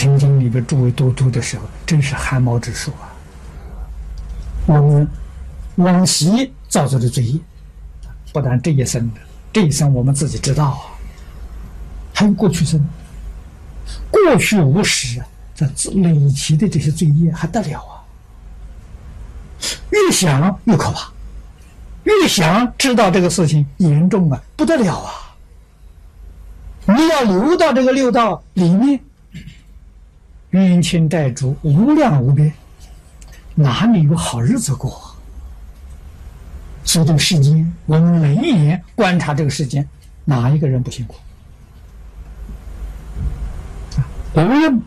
乘经》里边诸位都读的时候，真是汗毛直竖啊！我们往昔造作的罪业，不但这一生的，这一生我们自己知道啊，还有过去生，过去无始啊，这累积的这些罪业还得了啊！越想越可怕，越想知道这个事情严重啊，不得了啊！你要留到这个六道里面，冤亲债主无量无边，哪里有好日子过？所以这个世间，我们冷眼观察这个世间，哪一个人不辛苦？无论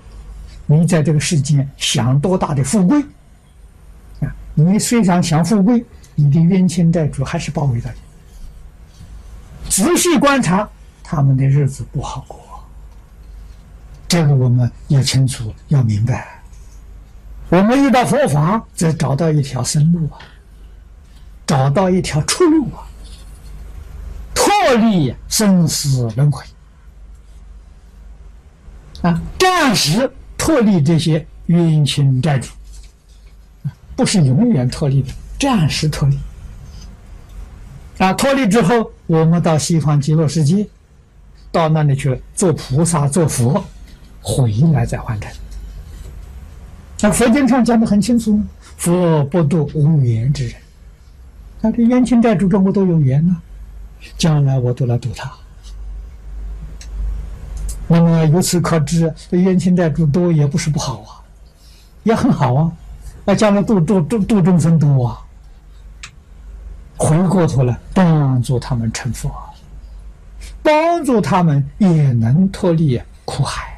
你在这个世间享多大的富贵。啊你虽然想富贵，你的冤亲债主还是包围着你。仔细观察，他们的日子不好过。这个我们要清楚，要明白。我们遇到佛法，则找到一条生路啊，找到一条出路啊，脱离生死轮回啊，暂时脱离这些冤亲债主。不是永远脱离的，暂时脱离。啊，脱离之后，我们到西方极乐世界，到那里去做菩萨、做佛，回来再还尘。那佛经上讲的很清楚，佛不度无缘之人。那这冤亲债主跟我都有缘呢，将来我都来度他。那么由此可知，冤亲债主多也不是不好啊，也很好啊。那将来度度度度众生多啊，回过头来帮助他们成佛，帮助他们也能脱离苦海。